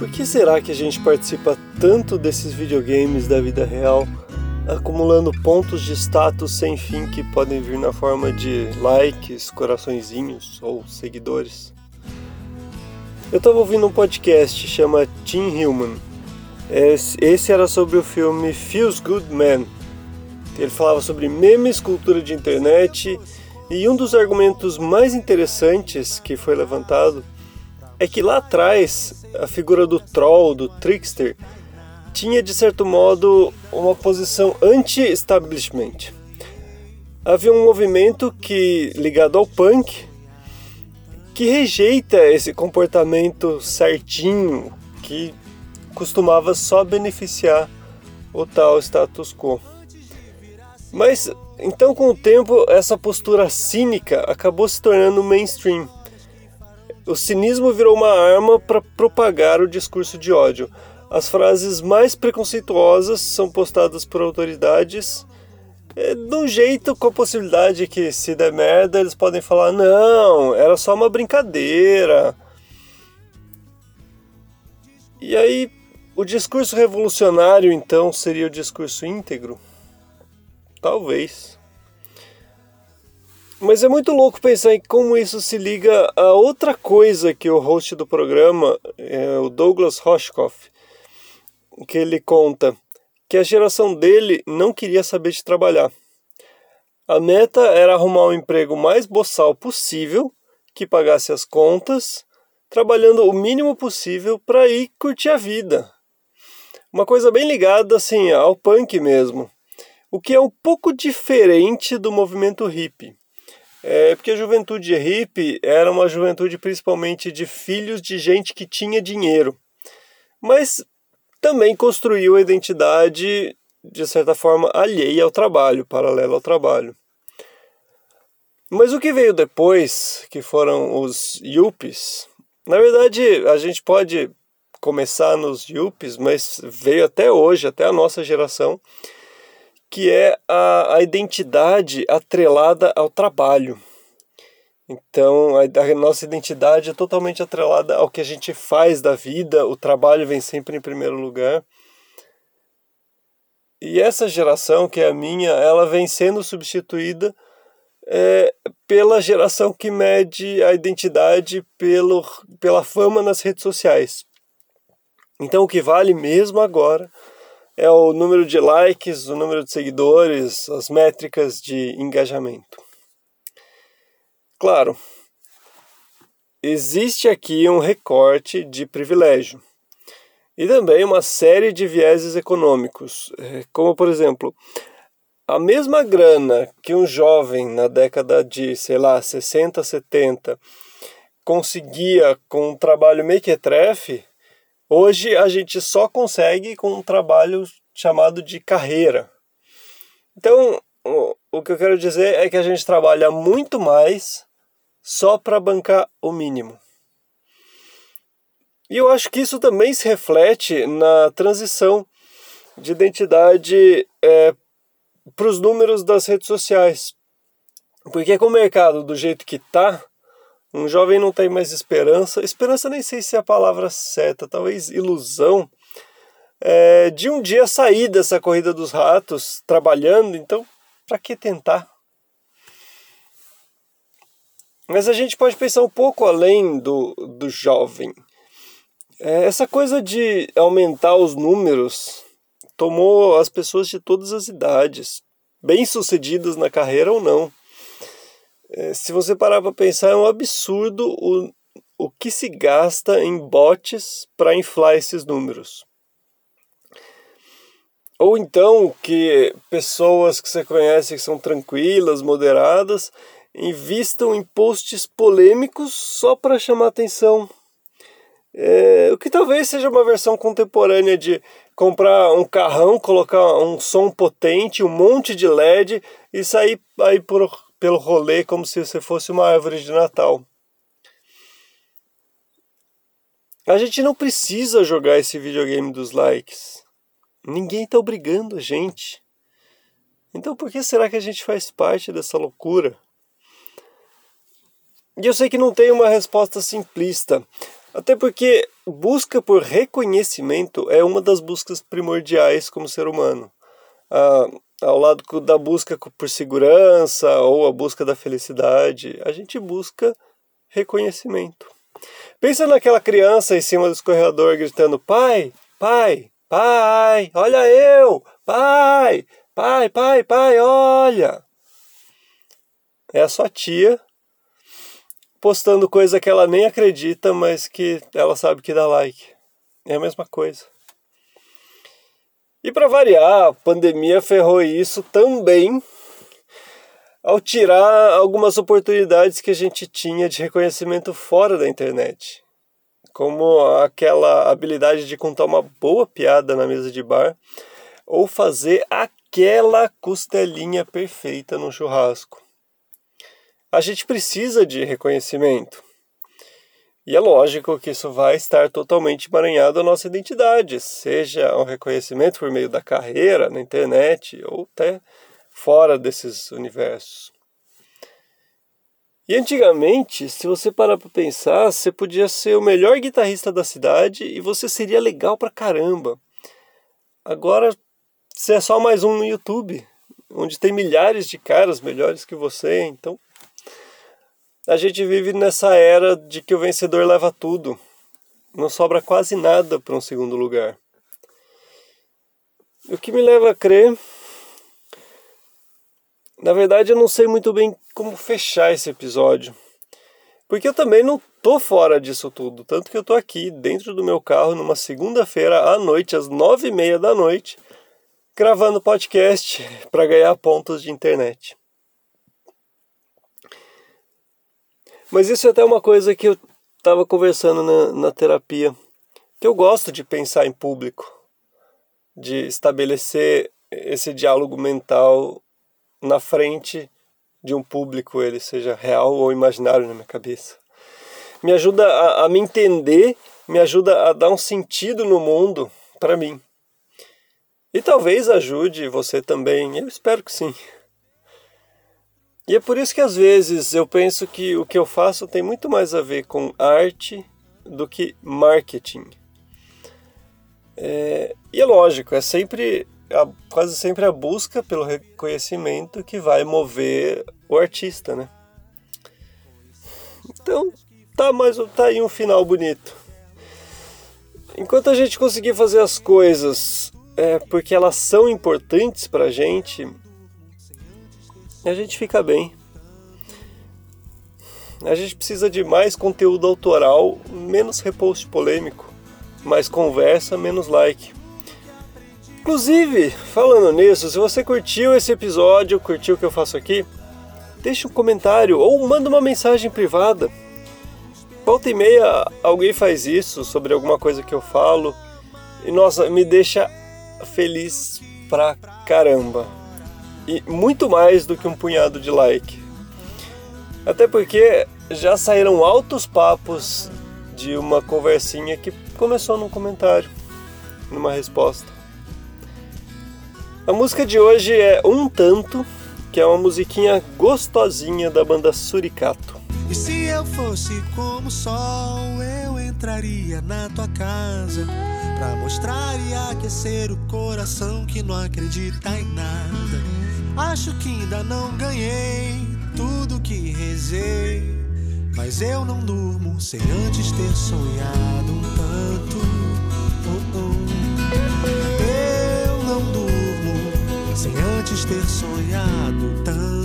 Por que será que a gente participa tanto desses videogames da vida real, acumulando pontos de status sem fim que podem vir na forma de likes, coraçõezinhos ou seguidores? Eu estava ouvindo um podcast chama Teen Human. Esse era sobre o filme Feels Good Man. Ele falava sobre memes, cultura de internet e um dos argumentos mais interessantes que foi levantado é que lá atrás a figura do troll, do trickster, tinha de certo modo uma posição anti-establishment. Havia um movimento que ligado ao punk que rejeita esse comportamento certinho que costumava só beneficiar o tal status quo. Mas então com o tempo essa postura cínica acabou se tornando mainstream o cinismo virou uma arma para propagar o discurso de ódio. As frases mais preconceituosas são postadas por autoridades é, de um jeito com a possibilidade que, se der merda, eles podem falar: não, era só uma brincadeira. E aí, o discurso revolucionário, então, seria o discurso íntegro? Talvez. Mas é muito louco pensar em como isso se liga a outra coisa que o host do programa, é o Douglas Roshkoff, que ele conta que a geração dele não queria saber de trabalhar. A meta era arrumar um emprego mais boçal possível, que pagasse as contas, trabalhando o mínimo possível para ir curtir a vida. Uma coisa bem ligada assim ao punk mesmo, o que é um pouco diferente do movimento hippie. É porque a juventude hippie era uma juventude principalmente de filhos de gente que tinha dinheiro, mas também construiu a identidade de certa forma alheia ao trabalho, paralela ao trabalho. Mas o que veio depois, que foram os yuppies, na verdade a gente pode começar nos yuppies, mas veio até hoje, até a nossa geração, que é a, a identidade atrelada ao trabalho. Então, a, a, nossa identidade é totalmente atrelada ao que a gente faz da vida, o trabalho vem sempre em primeiro lugar. E essa geração, que é a minha, ela vem sendo substituída é, pela geração que mede a identidade pelo, pela fama nas redes sociais. Então, o que vale mesmo agora é o número de likes, o número de seguidores, as métricas de engajamento. Claro, existe aqui um recorte de privilégio e também uma série de vieses econômicos, é, como por exemplo, a mesma grana que um jovem na década de, sei lá, 60, 70 conseguia com um trabalho mequetrefe, Hoje a gente só consegue com um trabalho chamado de carreira. Então, o que eu quero dizer é que a gente trabalha muito mais só para bancar o mínimo. E eu acho que isso também se reflete na transição de identidade é, para os números das redes sociais. Porque com o mercado do jeito que está, um jovem não tem mais esperança, esperança nem sei se é a palavra certa, talvez ilusão, é, de um dia sair dessa corrida dos ratos trabalhando, então para que tentar? Mas a gente pode pensar um pouco além do, do jovem. É, essa coisa de aumentar os números tomou as pessoas de todas as idades, bem-sucedidas na carreira ou não. É, se você parar para pensar, é um absurdo o, o que se gasta em bots para inflar esses números. Ou então que pessoas que você conhece que são tranquilas, moderadas, invistam em posts polêmicos só para chamar atenção. É, o que talvez seja uma versão contemporânea de comprar um carrão, colocar um som potente, um monte de LED e sair aí por pelo rolê como se você fosse uma árvore de Natal. A gente não precisa jogar esse videogame dos likes. Ninguém está obrigando a gente. Então por que será que a gente faz parte dessa loucura? E eu sei que não tem uma resposta simplista. Até porque busca por reconhecimento é uma das buscas primordiais como ser humano. Ah, ao lado da busca por segurança ou a busca da felicidade, a gente busca reconhecimento. Pensa naquela criança em cima do escorregador gritando: Pai, pai, pai, olha eu, pai, pai, pai, pai, olha. É a sua tia postando coisa que ela nem acredita, mas que ela sabe que dá like. É a mesma coisa. E para variar, a pandemia ferrou isso também ao tirar algumas oportunidades que a gente tinha de reconhecimento fora da internet. Como aquela habilidade de contar uma boa piada na mesa de bar ou fazer aquela costelinha perfeita no churrasco a gente precisa de reconhecimento. E é lógico que isso vai estar totalmente emaranhado à nossa identidade, seja um reconhecimento por meio da carreira, na internet ou até fora desses universos. E antigamente, se você parar para pensar, você podia ser o melhor guitarrista da cidade e você seria legal pra caramba. Agora, você é só mais um no YouTube, onde tem milhares de caras melhores que você, então a gente vive nessa era de que o vencedor leva tudo. Não sobra quase nada para um segundo lugar. O que me leva a crer. Na verdade, eu não sei muito bem como fechar esse episódio. Porque eu também não tô fora disso tudo. Tanto que eu tô aqui, dentro do meu carro, numa segunda-feira à noite, às nove e meia da noite, gravando podcast para ganhar pontos de internet. Mas isso é até uma coisa que eu estava conversando na, na terapia, que eu gosto de pensar em público, de estabelecer esse diálogo mental na frente de um público, ele seja real ou imaginário na minha cabeça. Me ajuda a, a me entender, me ajuda a dar um sentido no mundo para mim. E talvez ajude você também, eu espero que sim. E é por isso que às vezes eu penso que o que eu faço tem muito mais a ver com arte do que marketing. É, e é lógico, é sempre quase sempre a busca pelo reconhecimento que vai mover o artista, né? Então tá mais tá aí um final bonito. Enquanto a gente conseguir fazer as coisas é, porque elas são importantes pra gente, a gente fica bem. A gente precisa de mais conteúdo autoral, menos repost polêmico, mais conversa, menos like. Inclusive, falando nisso, se você curtiu esse episódio, curtiu o que eu faço aqui, deixe um comentário ou manda uma mensagem privada. Volta e meia alguém faz isso sobre alguma coisa que eu falo e nossa, me deixa feliz pra caramba e muito mais do que um punhado de like. Até porque já saíram altos papos de uma conversinha que começou num comentário, numa resposta. A música de hoje é Um Tanto, que é uma musiquinha gostosinha da banda Suricato. E se eu fosse como o sol, eu entraria na tua casa pra mostrar e aquecer o coração que não acredita em nada. Acho que ainda não ganhei tudo que rezei. Mas eu não durmo sem antes ter sonhado um tanto. Oh, oh. Eu não durmo sem antes ter sonhado tanto.